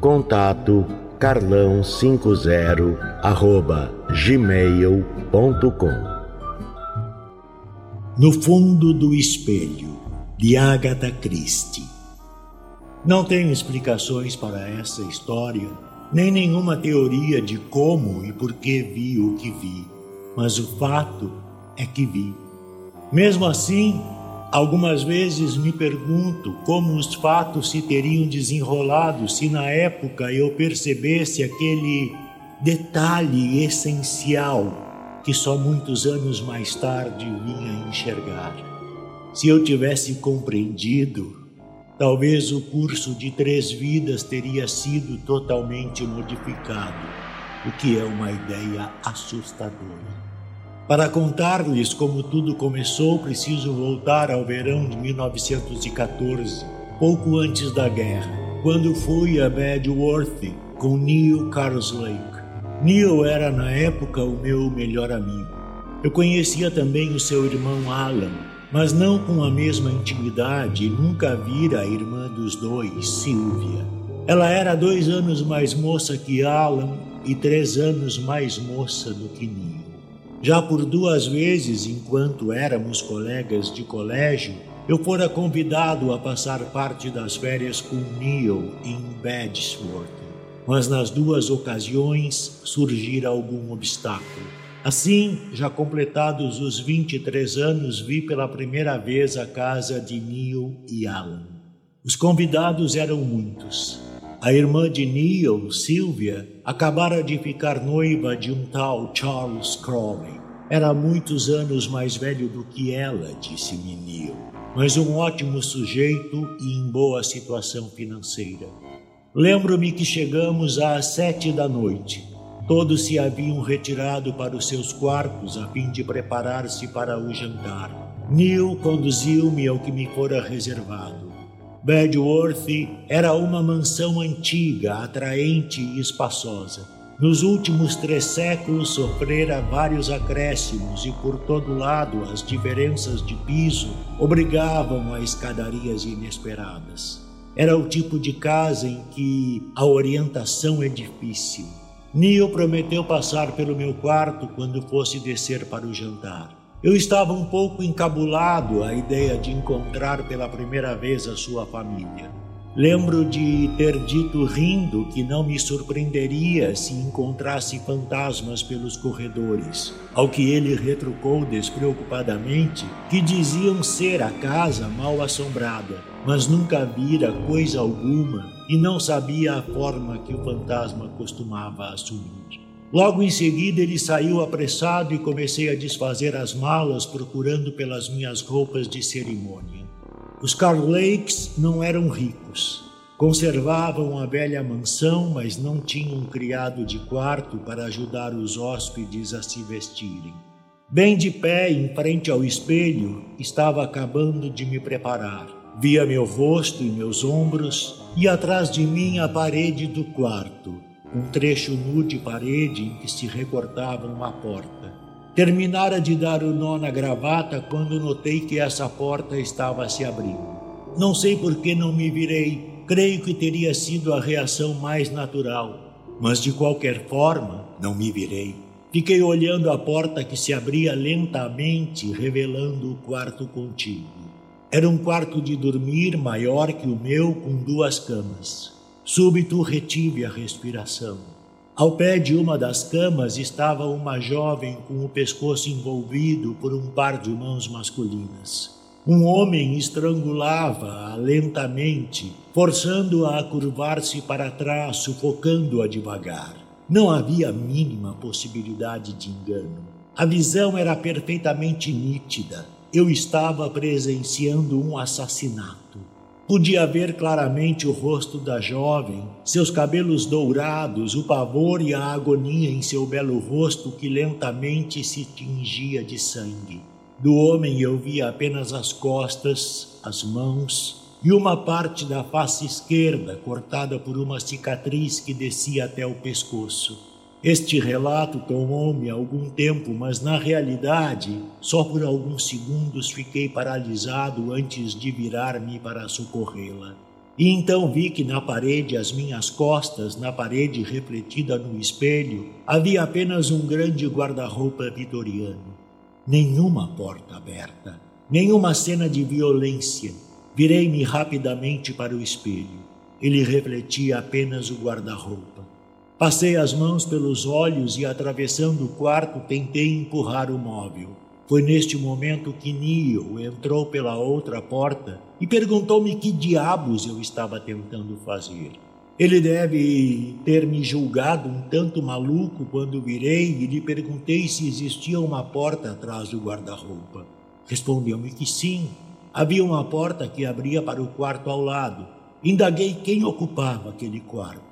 Contato carlão50 arroba gmail.com No fundo do espelho, de Agatha Christie. Não tenho explicações para essa história, nem nenhuma teoria de como e por que vi o que vi, mas o fato é que vi. Mesmo assim, Algumas vezes me pergunto como os fatos se teriam desenrolado se na época eu percebesse aquele detalhe essencial que só muitos anos mais tarde vinha enxergar. Se eu tivesse compreendido, talvez o curso de três vidas teria sido totalmente modificado, o que é uma ideia assustadora. Para contar-lhes como tudo começou, preciso voltar ao verão de 1914, pouco antes da guerra, quando fui a Badworth com Neil Carslake. Neil era na época o meu melhor amigo. Eu conhecia também o seu irmão Alan, mas não com a mesma intimidade e nunca vira a irmã dos dois, Sylvia. Ela era dois anos mais moça que Alan e três anos mais moça do que Neil. Já por duas vezes, enquanto éramos colegas de colégio, eu fora convidado a passar parte das férias com Neil em Badsworth, mas nas duas ocasiões surgira algum obstáculo. Assim, já completados os 23 anos, vi pela primeira vez a casa de Neil e Alan. Os convidados eram muitos. A irmã de Neil, Sylvia, acabara de ficar noiva de um tal Charles Crowley. Era muitos anos mais velho do que ela, disse-me Neil, mas um ótimo sujeito e em boa situação financeira. Lembro-me que chegamos às sete da noite. Todos se haviam retirado para os seus quartos a fim de preparar-se para o jantar. Neil conduziu-me ao que me fora reservado. Badworth era uma mansão antiga, atraente e espaçosa. Nos últimos três séculos sofrera vários acréscimos e por todo lado as diferenças de piso obrigavam a escadarias inesperadas. Era o tipo de casa em que a orientação é difícil. Neil prometeu passar pelo meu quarto quando fosse descer para o jantar. Eu estava um pouco encabulado à ideia de encontrar pela primeira vez a sua família. Lembro de ter dito rindo que não me surpreenderia se encontrasse fantasmas pelos corredores, ao que ele retrucou despreocupadamente que diziam ser a casa mal assombrada, mas nunca vira coisa alguma e não sabia a forma que o fantasma costumava assumir. Logo em seguida, ele saiu apressado e comecei a desfazer as malas procurando pelas minhas roupas de cerimônia. Os Carlakes não eram ricos. Conservavam a velha mansão, mas não tinham criado de quarto para ajudar os hóspedes a se vestirem. Bem de pé, em frente ao espelho, estava acabando de me preparar. Via meu rosto e meus ombros e atrás de mim a parede do quarto um trecho nu de parede em que se recortava uma porta. Terminara de dar o nó na gravata quando notei que essa porta estava se abrindo. Não sei por que não me virei, creio que teria sido a reação mais natural, mas de qualquer forma não me virei. Fiquei olhando a porta que se abria lentamente, revelando o quarto contíguo. Era um quarto de dormir maior que o meu, com duas camas. Súbito retive a respiração. Ao pé de uma das camas estava uma jovem com o pescoço envolvido por um par de mãos masculinas. Um homem estrangulava-a lentamente, forçando-a a curvar-se para trás, sufocando-a devagar. Não havia a mínima possibilidade de engano. A visão era perfeitamente nítida. Eu estava presenciando um assassinato. Podia ver claramente o rosto da jovem, seus cabelos dourados, o pavor e a agonia em seu belo rosto que lentamente se tingia de sangue. Do homem eu via apenas as costas, as mãos e uma parte da face esquerda cortada por uma cicatriz que descia até o pescoço. Este relato tomou-me algum tempo, mas na realidade, só por alguns segundos fiquei paralisado antes de virar-me para socorrê-la. E então vi que na parede às minhas costas, na parede refletida no espelho, havia apenas um grande guarda-roupa vitoriano. Nenhuma porta aberta, nenhuma cena de violência. Virei-me rapidamente para o espelho. Ele refletia apenas o guarda-roupa. Passei as mãos pelos olhos e, atravessando o quarto, tentei empurrar o móvel. Foi neste momento que Neo entrou pela outra porta e perguntou-me que diabos eu estava tentando fazer. Ele deve ter me julgado um tanto maluco quando virei e lhe perguntei se existia uma porta atrás do guarda-roupa. Respondeu-me que sim. Havia uma porta que abria para o quarto ao lado. Indaguei quem ocupava aquele quarto.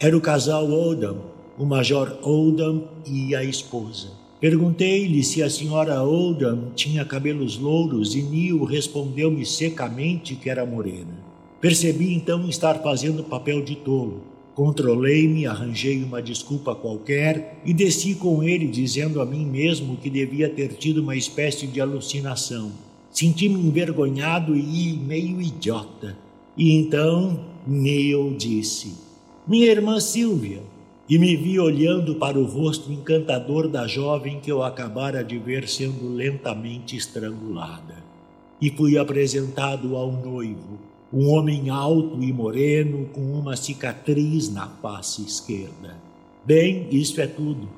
Era o casal Oldham, o Major Oldham e a esposa. Perguntei-lhe se a senhora Oldham tinha cabelos louros e Neil respondeu-me secamente que era morena. Percebi então estar fazendo papel de tolo. Controlei-me, arranjei uma desculpa qualquer e desci com ele, dizendo a mim mesmo que devia ter tido uma espécie de alucinação. Senti-me envergonhado e meio idiota. E então Neil disse: minha irmã Silvia, e me vi olhando para o rosto encantador da jovem que eu acabara de ver sendo lentamente estrangulada. E fui apresentado ao noivo, um homem alto e moreno com uma cicatriz na face esquerda. Bem, isso é tudo.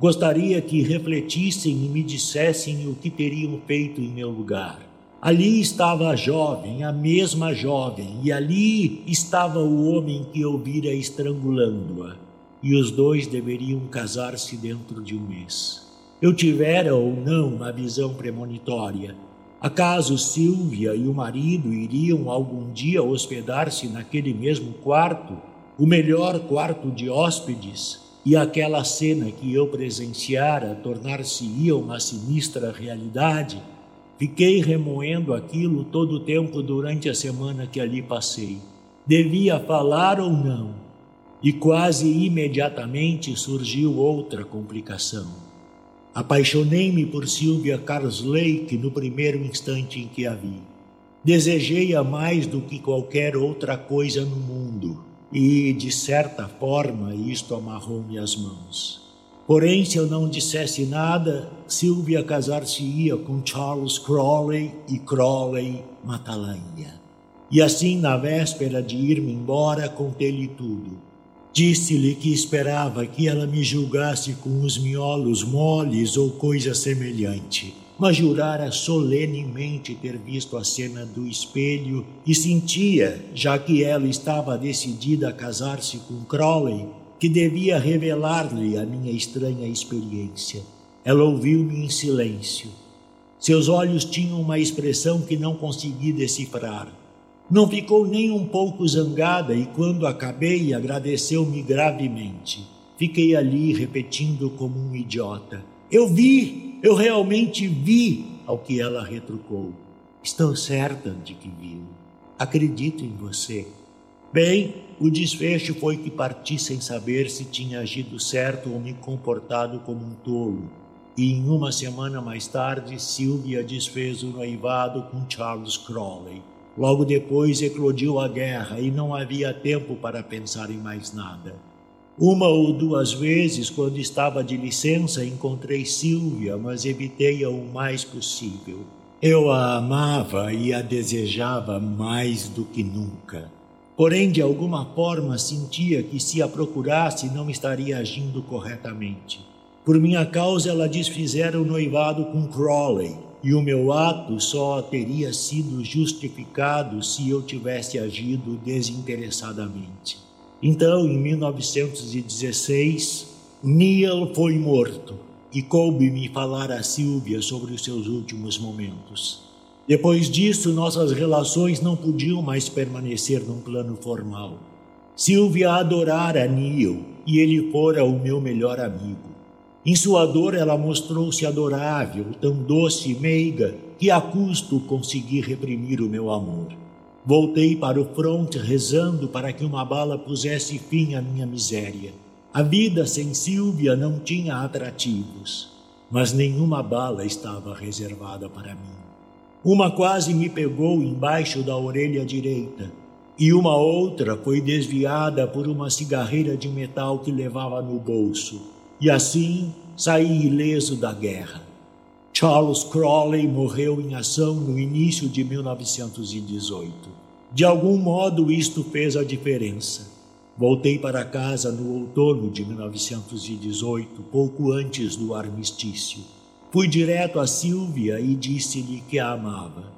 Gostaria que refletissem e me dissessem o que teriam feito em meu lugar. Ali estava a jovem, a mesma jovem, e ali estava o homem que eu vira estrangulando-a. E os dois deveriam casar-se dentro de um mês. Eu tivera ou não a visão premonitória. Acaso Silvia e o marido iriam algum dia hospedar-se naquele mesmo quarto, o melhor quarto de hóspedes, e aquela cena que eu presenciara tornar-se-ia uma sinistra realidade? Fiquei remoendo aquilo todo o tempo durante a semana que ali passei. Devia falar ou não? E quase imediatamente surgiu outra complicação. Apaixonei-me por Sylvia Carslake no primeiro instante em que a vi. Desejei-a mais do que qualquer outra coisa no mundo, e, de certa forma, isto amarrou-me as mãos. Porém, se eu não dissesse nada, Silvia casar-se-ia com Charles Crawley e Crawley matá-la-ia. E assim, na véspera de ir-me embora, contei-lhe tudo. Disse-lhe que esperava que ela me julgasse com os miolos moles ou coisa semelhante, mas jurara solenemente ter visto a cena do espelho e sentia, já que ela estava decidida a casar-se com Crawley, que devia revelar-lhe a minha estranha experiência. Ela ouviu-me em silêncio. Seus olhos tinham uma expressão que não consegui decifrar. Não ficou nem um pouco zangada e, quando acabei, agradeceu-me gravemente. Fiquei ali repetindo como um idiota: Eu vi, eu realmente vi, ao que ela retrucou. Estou certa de que viu. Acredito em você. Bem, o desfecho foi que parti sem saber se tinha agido certo ou me comportado como um tolo. E em uma semana mais tarde, Sylvia desfez o noivado com Charles Crawley. Logo depois eclodiu a guerra e não havia tempo para pensar em mais nada. Uma ou duas vezes, quando estava de licença, encontrei Sylvia, mas evitei-a o mais possível. Eu a amava e a desejava mais do que nunca. Porém, de alguma forma sentia que se a procurasse não estaria agindo corretamente. Por minha causa, ela desfizera o noivado com Crowley, e o meu ato só teria sido justificado se eu tivesse agido desinteressadamente. Então, em 1916, Neil foi morto e coube-me falar a Silvia sobre os seus últimos momentos. Depois disso, nossas relações não podiam mais permanecer num plano formal. Silvia adorara Neil e ele fora o meu melhor amigo. Em sua dor, ela mostrou-se adorável, tão doce e meiga, que a custo consegui reprimir o meu amor. Voltei para o fronte rezando para que uma bala pusesse fim à minha miséria. A vida sem Silvia não tinha atrativos, mas nenhuma bala estava reservada para mim. Uma quase me pegou embaixo da orelha direita, e uma outra foi desviada por uma cigarreira de metal que levava no bolso. E assim saí ileso da guerra. Charles Crawley morreu em ação no início de 1918. De algum modo, isto fez a diferença. Voltei para casa no outono de 1918, pouco antes do armistício. Fui direto a Silvia e disse-lhe que a amava.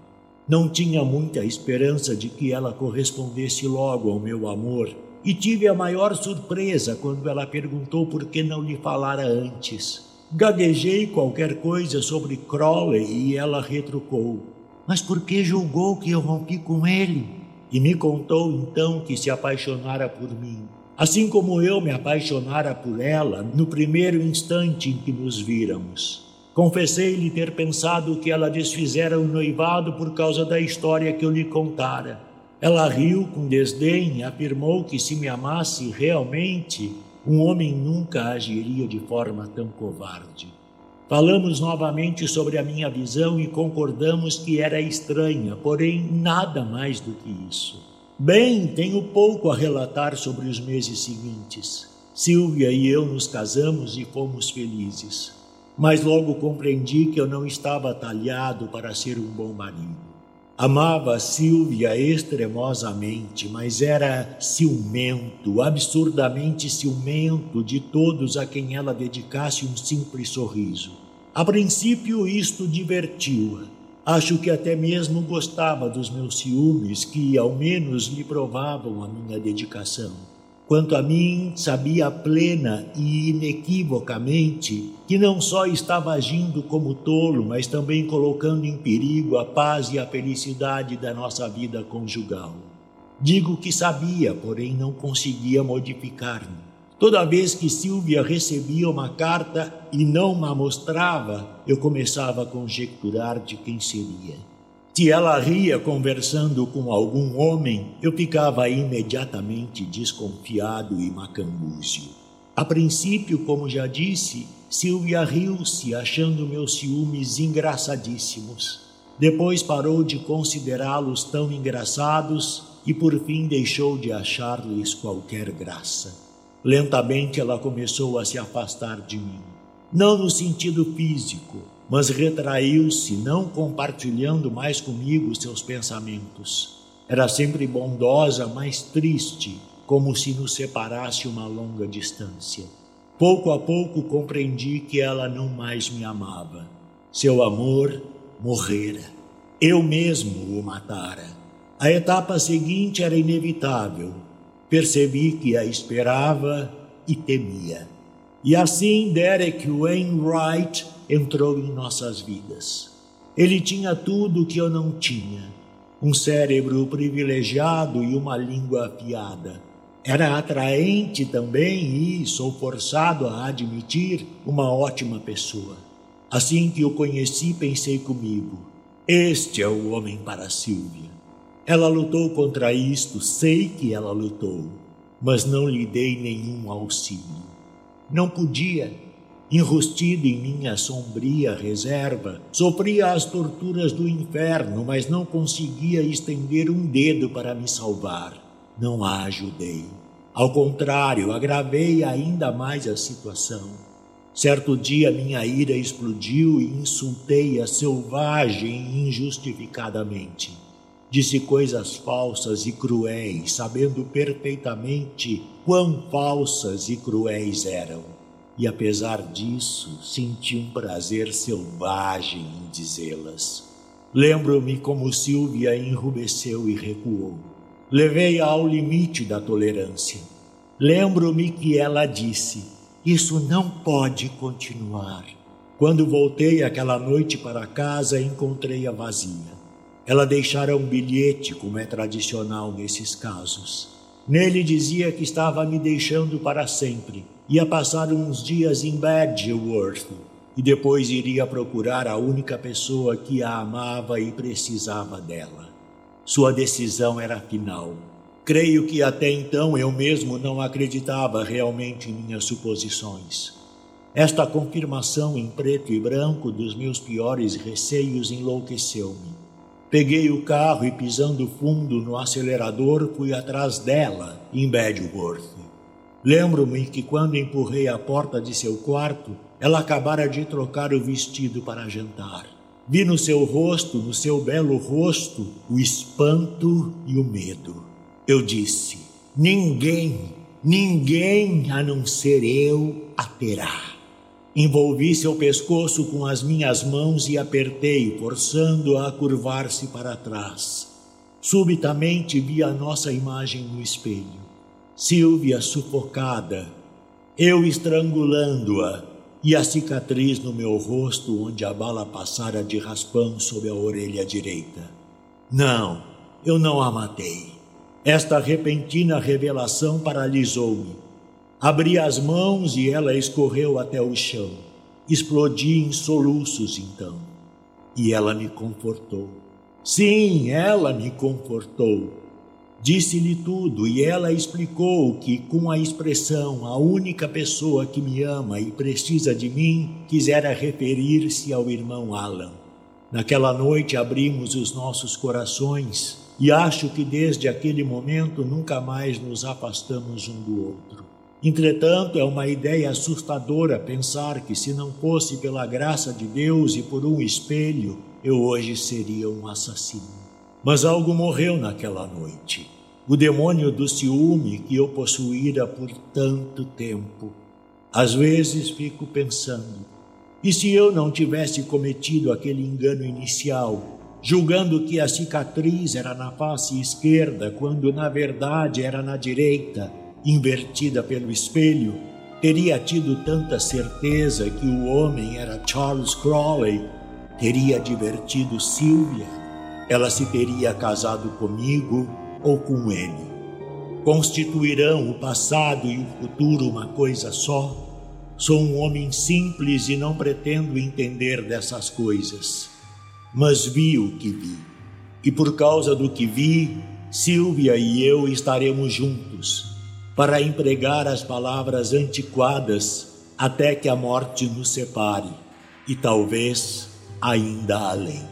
Não tinha muita esperança de que ela correspondesse logo ao meu amor e tive a maior surpresa quando ela perguntou por que não lhe falara antes. Gaguejei qualquer coisa sobre Crowley e ela retrucou: Mas por que julgou que eu rompi com ele? E me contou então que se apaixonara por mim, assim como eu me apaixonara por ela no primeiro instante em que nos víramos. Confessei-lhe ter pensado que ela desfizera o noivado por causa da história que eu lhe contara ela riu com desdém e afirmou que se me amasse realmente, um homem nunca agiria de forma tão covarde. Falamos novamente sobre a minha visão e concordamos que era estranha, porém nada mais do que isso. Bem, tenho pouco a relatar sobre os meses seguintes. Silvia e eu nos casamos e fomos felizes. Mas logo compreendi que eu não estava talhado para ser um bom marido. Amava Silvia extremosamente, mas era ciumento, absurdamente ciumento de todos a quem ela dedicasse um simples sorriso. A princípio, isto divertiu-a. Acho que até mesmo gostava dos meus ciúmes, que ao menos lhe provavam a minha dedicação. Quanto a mim, sabia plena e inequivocamente que não só estava agindo como tolo, mas também colocando em perigo a paz e a felicidade da nossa vida conjugal. Digo que sabia, porém não conseguia modificar-me. Toda vez que Silvia recebia uma carta e não ma mostrava, eu começava a conjecturar de quem seria. Se ela ria conversando com algum homem, eu ficava imediatamente desconfiado e macambúzio. A princípio, como já disse, Silvia riu-se, achando meus ciúmes engraçadíssimos. Depois parou de considerá-los tão engraçados e por fim deixou de achar-lhes qualquer graça. Lentamente ela começou a se afastar de mim. Não no sentido físico, mas retraiu-se, não compartilhando mais comigo seus pensamentos. Era sempre bondosa, mas triste, como se nos separasse uma longa distância. Pouco a pouco compreendi que ela não mais me amava. Seu amor morrera. Eu mesmo o matara. A etapa seguinte era inevitável. Percebi que a esperava e temia. E assim Derek Wainwright entrou em nossas vidas. Ele tinha tudo o que eu não tinha: um cérebro privilegiado e uma língua afiada. Era atraente também e, sou forçado a admitir, uma ótima pessoa. Assim que o conheci, pensei comigo: este é o homem para Silvia. Ela lutou contra isto, sei que ela lutou, mas não lhe dei nenhum auxílio. Não podia, enrustido em minha sombria reserva, sofria as torturas do inferno, mas não conseguia estender um dedo para me salvar. Não a ajudei. Ao contrário, agravei ainda mais a situação. Certo dia minha ira explodiu e insultei-a selvagem e injustificadamente. Disse coisas falsas e cruéis, sabendo perfeitamente quão falsas e cruéis eram. E apesar disso, senti um prazer selvagem em dizê-las. Lembro-me como Silvia enrubesceu e recuou. Levei-a ao limite da tolerância. Lembro-me que ela disse: Isso não pode continuar. Quando voltei aquela noite para casa, encontrei-a vazia. Ela deixara um bilhete, como é tradicional nesses casos. Nele dizia que estava me deixando para sempre. Ia passar uns dias em Badgeworth e depois iria procurar a única pessoa que a amava e precisava dela. Sua decisão era final. Creio que até então eu mesmo não acreditava realmente em minhas suposições. Esta confirmação em preto e branco dos meus piores receios enlouqueceu-me. Peguei o carro e, pisando fundo no acelerador, fui atrás dela, em Bedworth. Lembro-me que quando empurrei a porta de seu quarto, ela acabara de trocar o vestido para jantar. Vi no seu rosto, no seu belo rosto, o espanto e o medo. Eu disse: Ninguém, ninguém a não ser eu a terá. Envolvi seu pescoço com as minhas mãos e apertei, forçando-a a curvar-se para trás. Subitamente vi a nossa imagem no espelho. Silvia sufocada, eu estrangulando-a e a cicatriz no meu rosto onde a bala passara de raspão sob a orelha direita. Não, eu não a matei. Esta repentina revelação paralisou-me. Abri as mãos e ela escorreu até o chão. Explodi em soluços então. E ela me confortou. Sim, ela me confortou. Disse-lhe tudo e ela explicou que, com a expressão a única pessoa que me ama e precisa de mim, quisera referir-se ao irmão Alan. Naquela noite abrimos os nossos corações e acho que desde aquele momento nunca mais nos afastamos um do outro. Entretanto, é uma ideia assustadora pensar que, se não fosse pela graça de Deus e por um espelho, eu hoje seria um assassino. Mas algo morreu naquela noite. O demônio do ciúme que eu possuíra por tanto tempo. Às vezes fico pensando: e se eu não tivesse cometido aquele engano inicial, julgando que a cicatriz era na face esquerda, quando na verdade era na direita? Invertida pelo espelho, teria tido tanta certeza que o homem era Charles Crawley, teria divertido Sylvia, ela se teria casado comigo ou com ele. Constituirão o passado e o futuro uma coisa só? Sou um homem simples e não pretendo entender dessas coisas. Mas vi o que vi. E por causa do que vi, Silvia e eu estaremos juntos para empregar as palavras antiquadas até que a morte nos separe e talvez ainda além.